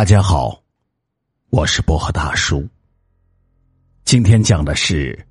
大家好，我是薄荷大叔。今天讲的是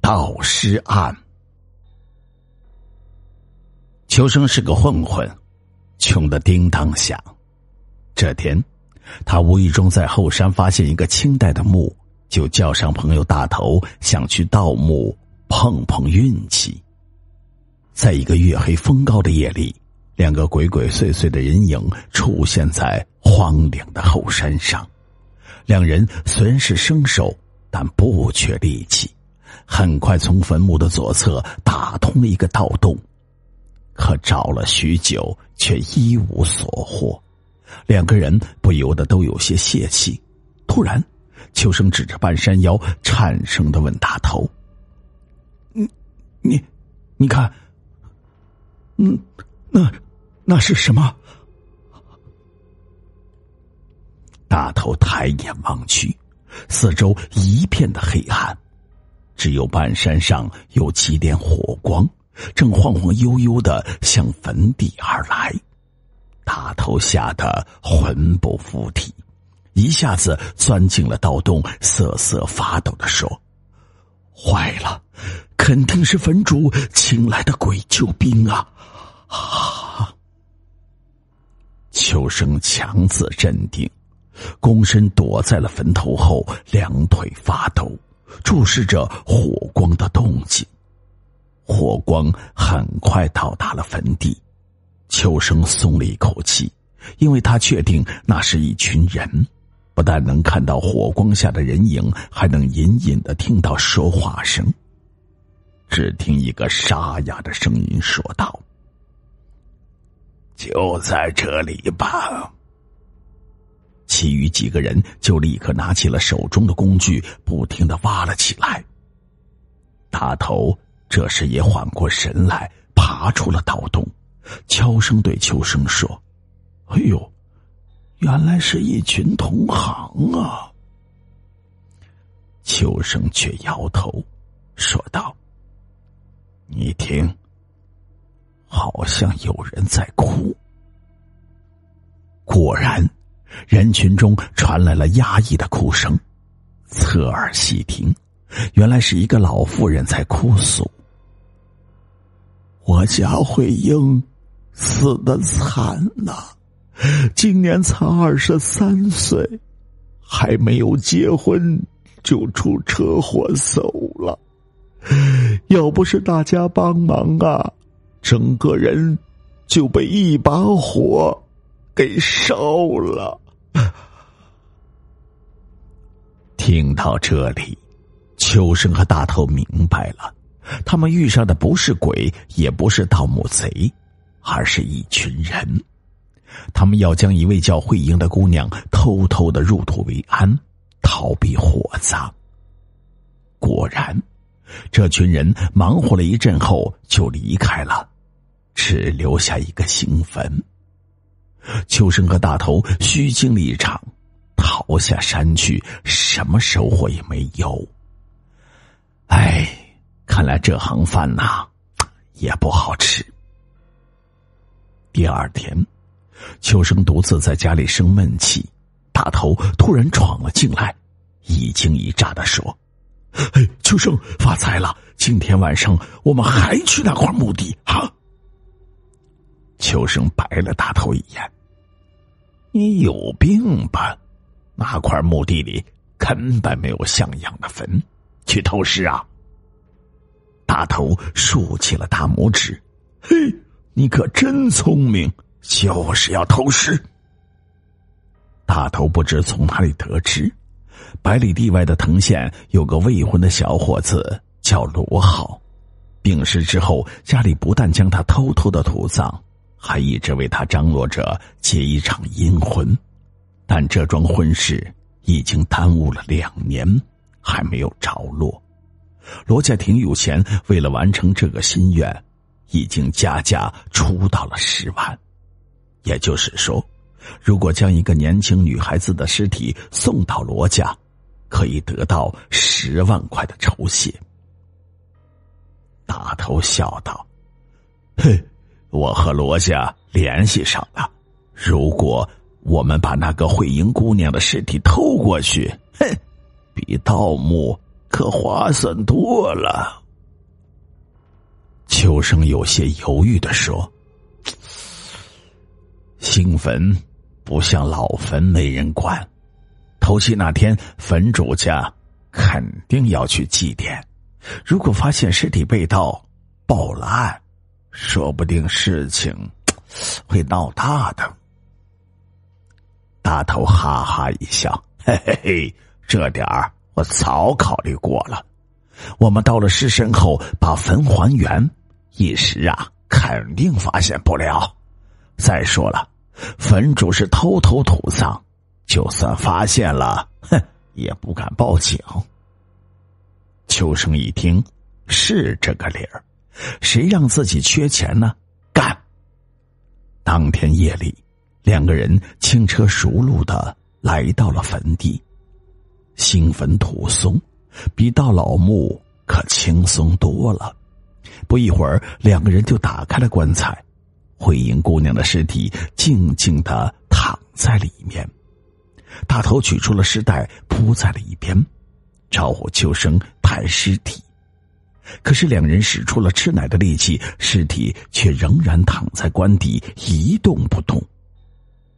盗尸案。秋生是个混混，穷的叮当响。这天，他无意中在后山发现一个清代的墓，就叫上朋友大头，想去盗墓碰碰运气。在一个月黑风高的夜里。两个鬼鬼祟祟的人影出现在荒凉的后山上，两人虽然是生手，但不缺力气，很快从坟墓的左侧打通了一个盗洞，可找了许久却一无所获，两个人不由得都有些泄气。突然，秋生指着半山腰，颤声的问大头：“你，你，你看，嗯，那？”那是什么？大头抬眼望去，四周一片的黑暗，只有半山上有几点火光，正晃晃悠悠的向坟地而来。大头吓得魂不附体，一下子钻进了盗洞，瑟瑟发抖的说：“坏了，肯定是坟主请来的鬼救兵啊！”啊！秋生强自镇定，躬身躲在了坟头后，两腿发抖，注视着火光的动静。火光很快到达了坟地，秋生松了一口气，因为他确定那是一群人，不但能看到火光下的人影，还能隐隐的听到说话声。只听一个沙哑的声音说道。就在这里吧。其余几个人就立刻拿起了手中的工具，不停的挖了起来。大头这时也缓过神来，爬出了盗洞，悄声对秋生说：“哎呦，原来是一群同行啊！”秋生却摇头，说道：“你听。”好像有人在哭。果然，人群中传来了压抑的哭声。侧耳细听，原来是一个老妇人在哭诉：“我家慧英死的惨呐，今年才二十三岁，还没有结婚就出车祸走了。要不是大家帮忙啊！”整个人就被一把火给烧了。听到这里，秋生和大头明白了，他们遇上的不是鬼，也不是盗墓贼，而是一群人。他们要将一位叫慧英的姑娘偷偷的入土为安，逃避火葬。果然。这群人忙活了一阵后就离开了，只留下一个新坟。秋生和大头虚惊了一场，逃下山去，什么收获也没有。哎，看来这行饭呐，也不好吃。第二天，秋生独自在家里生闷气，大头突然闯了进来，一惊一乍的说。哎，秋生发财了！今天晚上我们还去那块墓地啊！秋生白了大头一眼：“你有病吧？那块墓地里根本没有像样的坟，去偷尸啊！”大头竖起了大拇指：“嘿，你可真聪明，就是要偷尸。”大头不知从哪里得知。百里地外的藤县有个未婚的小伙子叫罗浩，病逝之后，家里不但将他偷偷的土葬，还一直为他张罗着结一场阴婚。但这桩婚事已经耽误了两年，还没有着落。罗家挺有钱，为了完成这个心愿，已经加价出到了十万。也就是说，如果将一个年轻女孩子的尸体送到罗家，可以得到十万块的酬谢。大头笑道：“嘿，我和罗家联系上了，如果我们把那个慧英姑娘的尸体偷过去，哼，比盗墓可划算多了。秋生有些犹豫的说：“新坟不像老坟，没人管。头七那天，坟主家肯定要去祭奠。如果发现尸体被盗，报了案，说不定事情 会闹大的。”大头哈哈一笑，嘿嘿嘿，这点儿我早考虑过了。我们到了尸身后，把坟还原，一时啊，肯定发现不了。再说了，坟主是偷偷土葬，就算发现了，哼，也不敢报警。秋生一听，是这个理儿，谁让自己缺钱呢？干！当天夜里。两个人轻车熟路的来到了坟地，新坟土松，比到老墓可轻松多了。不一会儿，两个人就打开了棺材，慧英姑娘的尸体静静的躺在里面。大头取出了尸袋铺在了一边，招呼秋生抬尸体。可是两人使出了吃奶的力气，尸体却仍然躺在棺底一动不动。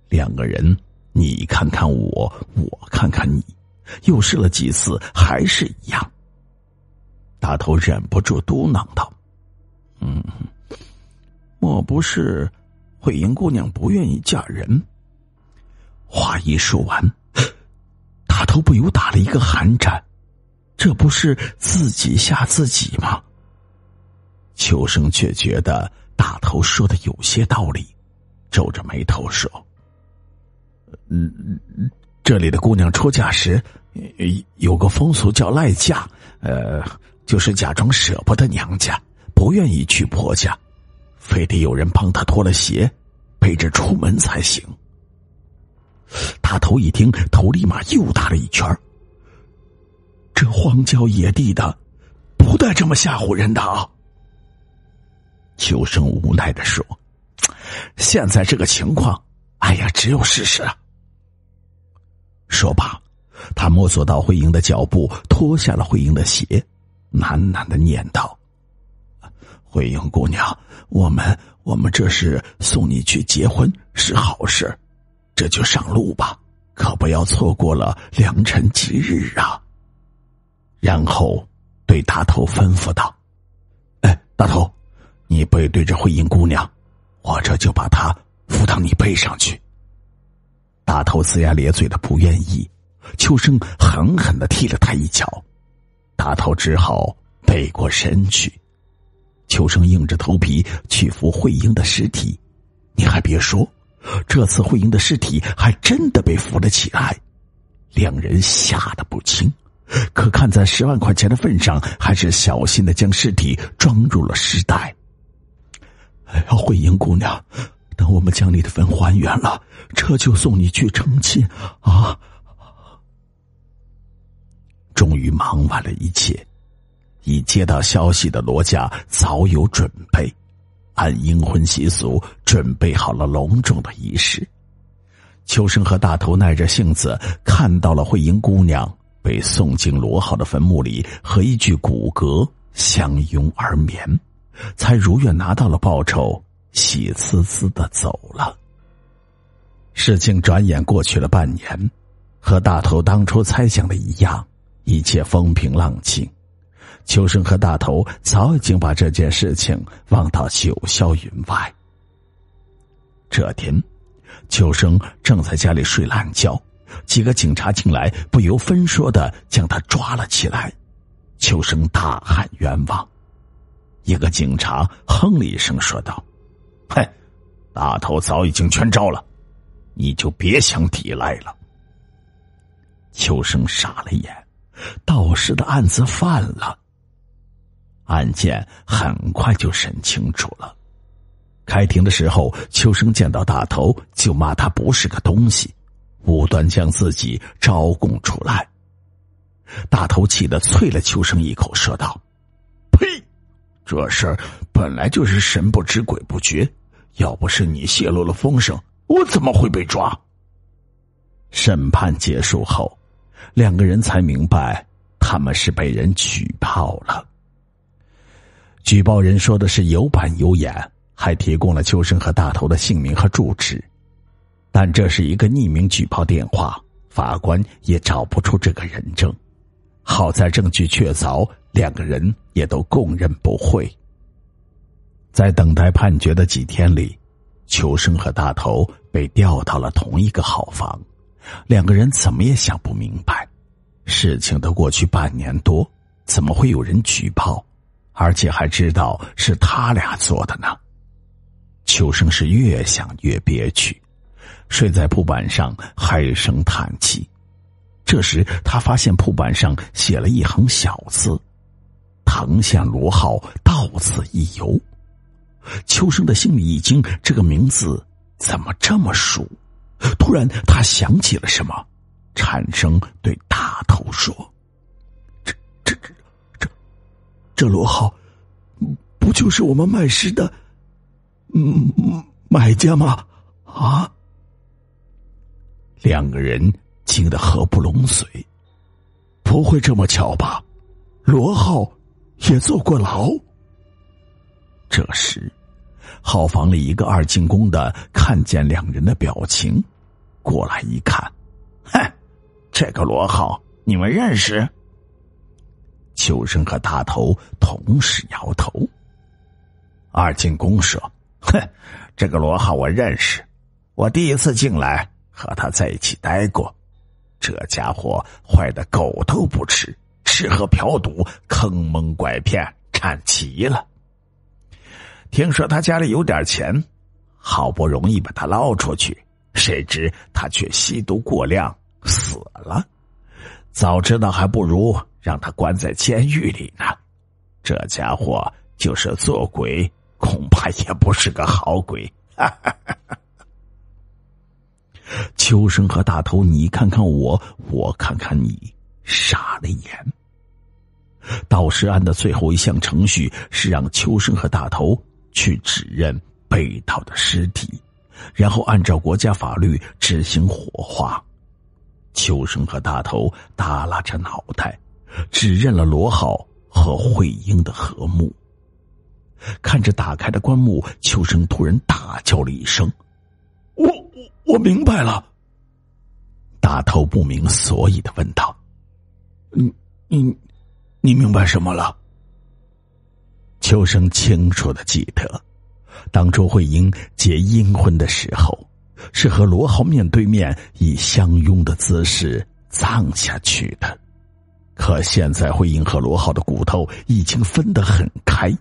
两个人，你看看我，我看看你，又试了几次，还是一样。大头忍不住嘟囔道：“嗯，莫不是慧英姑娘不愿意嫁人？”话一说完，大头不由打了一个寒颤，这不是自己吓自己吗？秋生却觉得大头说的有些道理，皱着眉头说。嗯，这里的姑娘出嫁时，有个风俗叫赖嫁，呃，就是假装舍不得娘家，不愿意去婆家，非得有人帮她脱了鞋，背着出门才行。大头一听，头立马又大了一圈这荒郊野地的，不带这么吓唬人的啊！秋生无奈的说：“现在这个情况，哎呀，只有试试。”说罢，他摸索到慧英的脚步，脱下了慧英的鞋，喃喃的念道：“慧英姑娘，我们我们这是送你去结婚，是好事，这就上路吧，可不要错过了良辰吉日啊。”然后对大头吩咐道：“哎，大头，你背对着慧英姑娘，我这就把她扶到你背上去。”大头龇牙咧嘴的不愿意，秋生狠狠的踢了他一脚，大头只好背过身去。秋生硬着头皮去扶慧英的尸体，你还别说，这次慧英的尸体还真的被扶了起来，两人吓得不轻，可看在十万块钱的份上，还是小心的将尸体装入了尸袋。哎呀，慧英姑娘。等我们将你的坟还原了，这就送你去成亲啊！终于忙完了一切，已接到消息的罗家早有准备，按阴婚习俗准备好了隆重的仪式。秋生和大头耐着性子看到了慧英姑娘被送进罗浩的坟墓里，和一具骨骼相拥而眠，才如愿拿到了报酬。喜滋滋的走了。事情转眼过去了半年，和大头当初猜想的一样，一切风平浪静。秋生和大头早已经把这件事情忘到九霄云外。这天，秋生正在家里睡懒觉，几个警察进来，不由分说的将他抓了起来。秋生大喊冤枉，一个警察哼了一声，说道。哼，大头早已经全招了，你就别想抵赖了。秋生傻了眼，道士的案子犯了。案件很快就审清楚了。开庭的时候，秋生见到大头就骂他不是个东西，无端将自己招供出来。大头气得啐了秋生一口，说道：“呸！这事儿本来就是神不知鬼不觉。”要不是你泄露了风声，我怎么会被抓？审判结束后，两个人才明白他们是被人举报了。举报人说的是有板有眼，还提供了秋生和大头的姓名和住址，但这是一个匿名举报电话，法官也找不出这个人证。好在证据确凿，两个人也都供认不讳。在等待判决的几天里，秋生和大头被调到了同一个号房。两个人怎么也想不明白，事情都过去半年多，怎么会有人举报，而且还知道是他俩做的呢？秋生是越想越憋屈，睡在铺板上唉声叹气。这时他发现铺板上写了一行小字：“藤县罗浩到此一游。”秋生的心里一惊，这个名字怎么这么熟？突然，他想起了什么，颤声对大头说：“这、这、这、这，这罗浩，不就是我们卖尸的，嗯，买家吗？啊！”两个人惊得合不拢嘴，不会这么巧吧？罗浩也坐过牢。这时，号房里一个二进宫的看见两人的表情。过来一看，哼，这个罗浩你们认识？秋生和大头同时摇头。二进宫说：“哼，这个罗浩我认识，我第一次进来和他在一起待过。这家伙坏的狗都不吃，吃喝嫖赌，坑蒙拐骗，占齐了。听说他家里有点钱，好不容易把他捞出去。”谁知他却吸毒过量死了，早知道还不如让他关在监狱里呢。这家伙就是做鬼，恐怕也不是个好鬼。哈哈哈哈秋生和大头，你看看我，我看看你，傻了眼。盗尸案的最后一项程序是让秋生和大头去指认被盗的尸体。然后按照国家法律执行火化。秋生和大头耷拉着脑袋，指认了罗浩和慧英的和墓。看着打开的棺木，秋生突然大叫了一声：“我明白了。”大头不明所以的问道：“你你你明白什么了？”秋生清楚的记得。当周慧英结阴婚的时候，是和罗浩面对面以相拥的姿势葬下去的。可现在慧英和罗浩的骨头已经分得很开，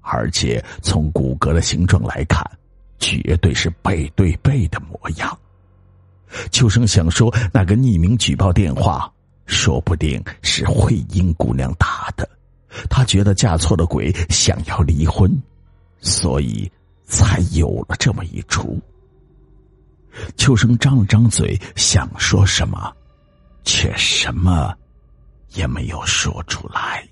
而且从骨骼的形状来看，绝对是背对背的模样。秋生想说，那个匿名举报电话，说不定是慧英姑娘打的。她觉得嫁错了鬼，想要离婚。所以，才有了这么一出。秋生张了张嘴，想说什么，却什么也没有说出来。